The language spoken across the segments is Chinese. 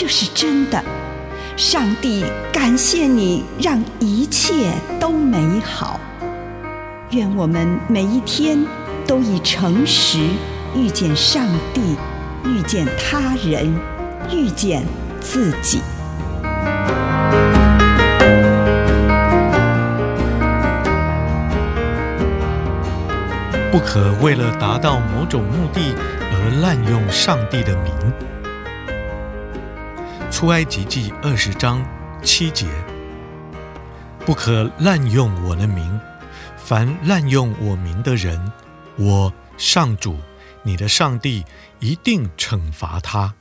这是真的。上帝感谢你，让一切都美好。愿我们每一天都以诚实遇见上帝，遇见他人，遇见自己。不可为了达到某种目的而滥用上帝的名。出埃及记二十章七节：不可滥用我的名，凡滥用我名的人，我上主你的上帝一定惩罚他。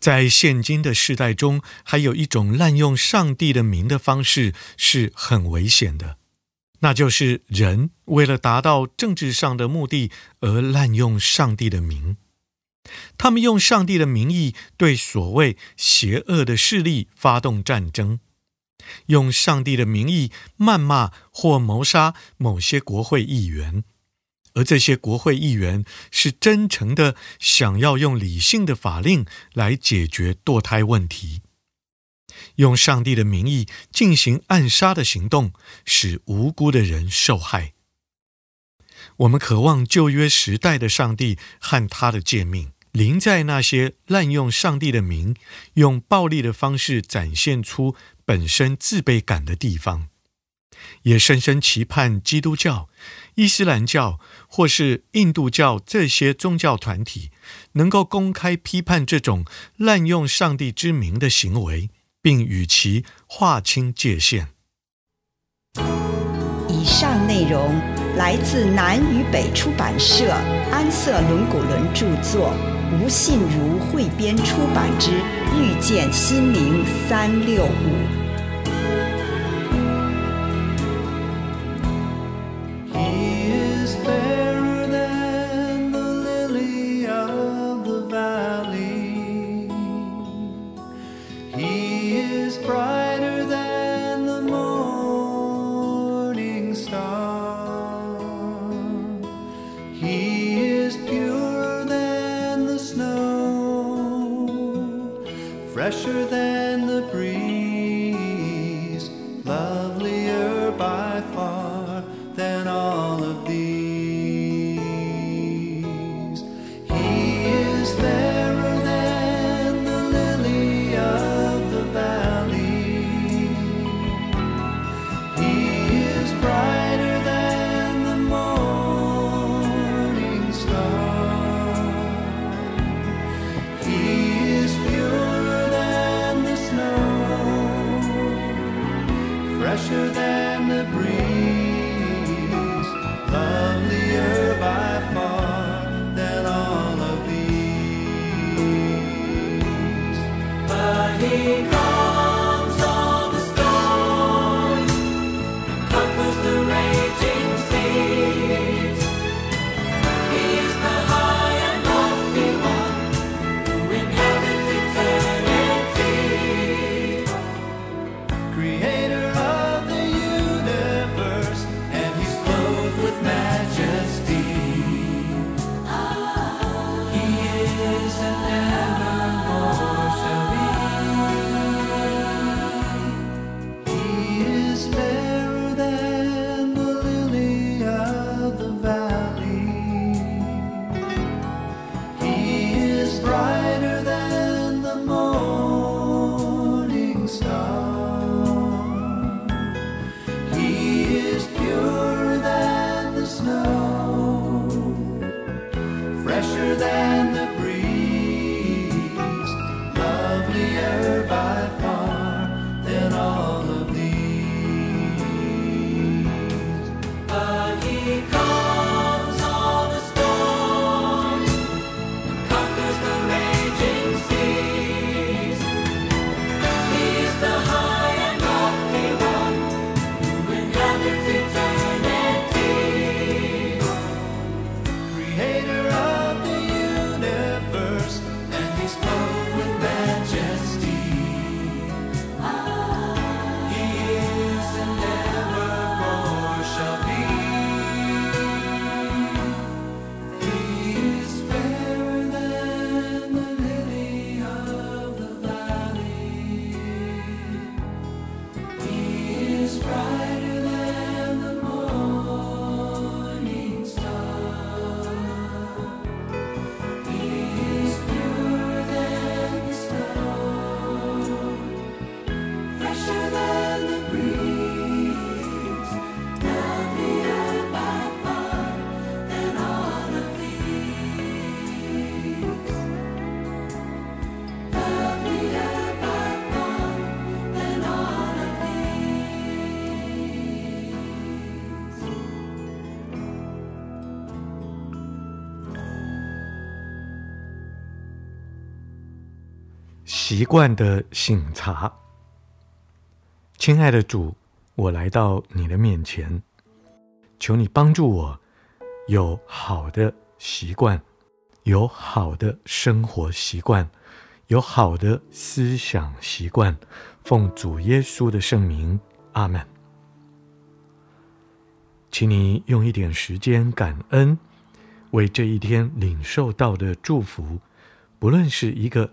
在现今的世代中，还有一种滥用上帝的名的方式是很危险的。那就是人为了达到政治上的目的而滥用上帝的名，他们用上帝的名义对所谓邪恶的势力发动战争，用上帝的名义谩骂或谋杀某些国会议员，而这些国会议员是真诚的想要用理性的法令来解决堕胎问题。用上帝的名义进行暗杀的行动，使无辜的人受害。我们渴望旧约时代的上帝和他的诫命临在那些滥用上帝的名、用暴力的方式展现出本身自卑感的地方，也深深期盼基督教、伊斯兰教或是印度教这些宗教团体能够公开批判这种滥用上帝之名的行为。并与其划清界限。以上内容来自南与北出版社安瑟伦古伦著作，吴信如汇编出版之《遇见心灵三六五》。fresher than 习惯的醒茶。亲爱的主，我来到你的面前，求你帮助我有好的习惯，有好的生活习惯，有好的思想习惯。奉主耶稣的圣名，阿门。请你用一点时间感恩，为这一天领受到的祝福，不论是一个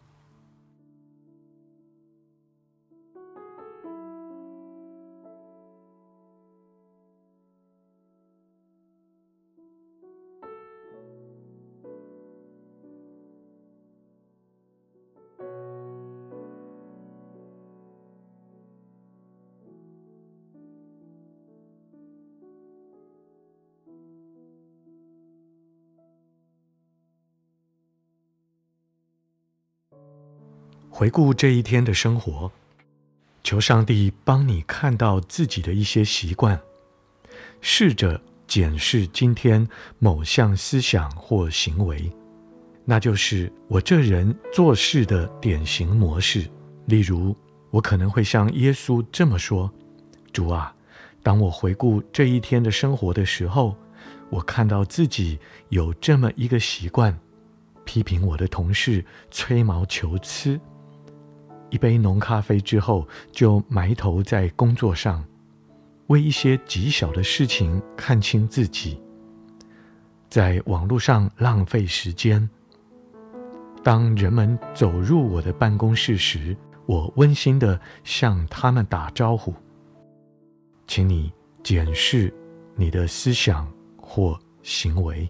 回顾这一天的生活，求上帝帮你看到自己的一些习惯，试着检视今天某项思想或行为，那就是我这人做事的典型模式。例如，我可能会像耶稣这么说：“主啊，当我回顾这一天的生活的时候，我看到自己有这么一个习惯，批评我的同事，吹毛求疵。”一杯浓咖啡之后，就埋头在工作上，为一些极小的事情看清自己，在网络上浪费时间。当人们走入我的办公室时，我温馨地向他们打招呼。请你检视你的思想或行为。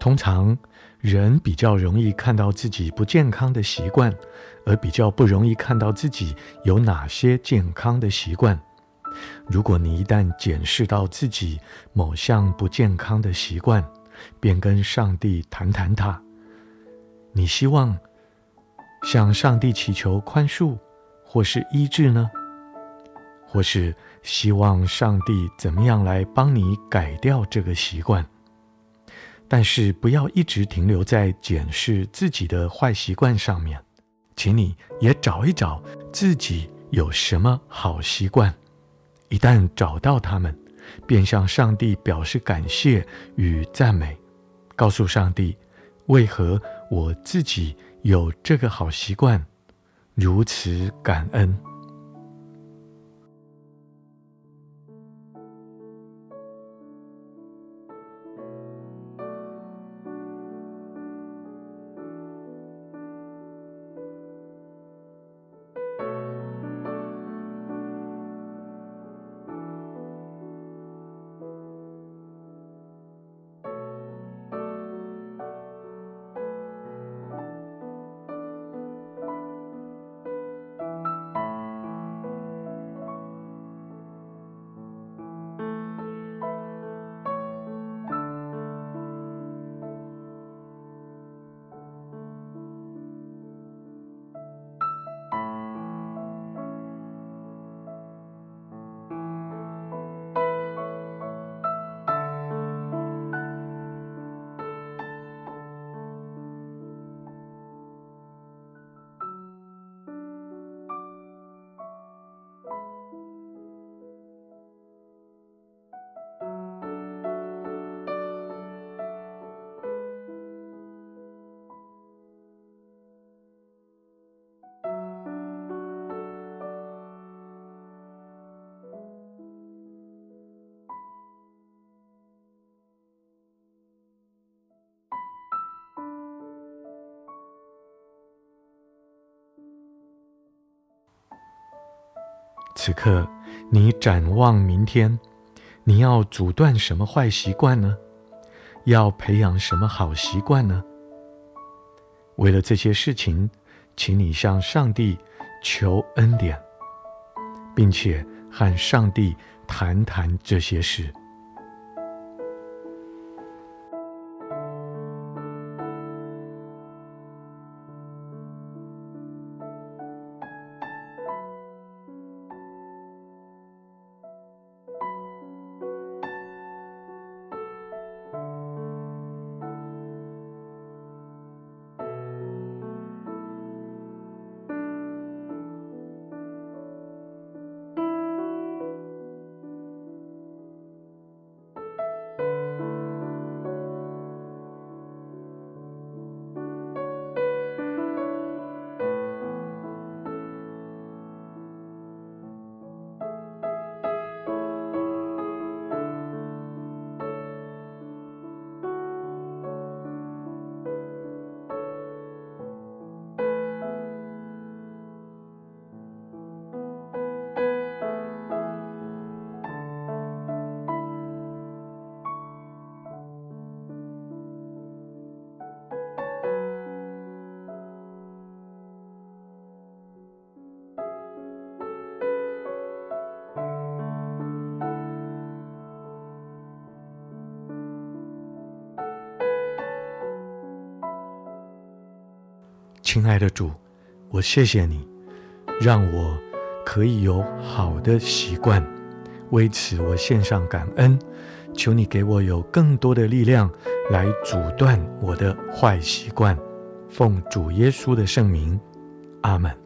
通常，人比较容易看到自己不健康的习惯，而比较不容易看到自己有哪些健康的习惯。如果你一旦检视到自己某项不健康的习惯，便跟上帝谈谈它。你希望向上帝祈求宽恕，或是医治呢？或是希望上帝怎么样来帮你改掉这个习惯？但是不要一直停留在检视自己的坏习惯上面，请你也找一找自己有什么好习惯。一旦找到它们，便向上帝表示感谢与赞美，告诉上帝为何我自己有这个好习惯，如此感恩。此刻，你展望明天，你要阻断什么坏习惯呢？要培养什么好习惯呢？为了这些事情，请你向上帝求恩典，并且和上帝谈谈这些事。亲爱的主，我谢谢你，让我可以有好的习惯。为此，我献上感恩。求你给我有更多的力量来阻断我的坏习惯。奉主耶稣的圣名，阿门。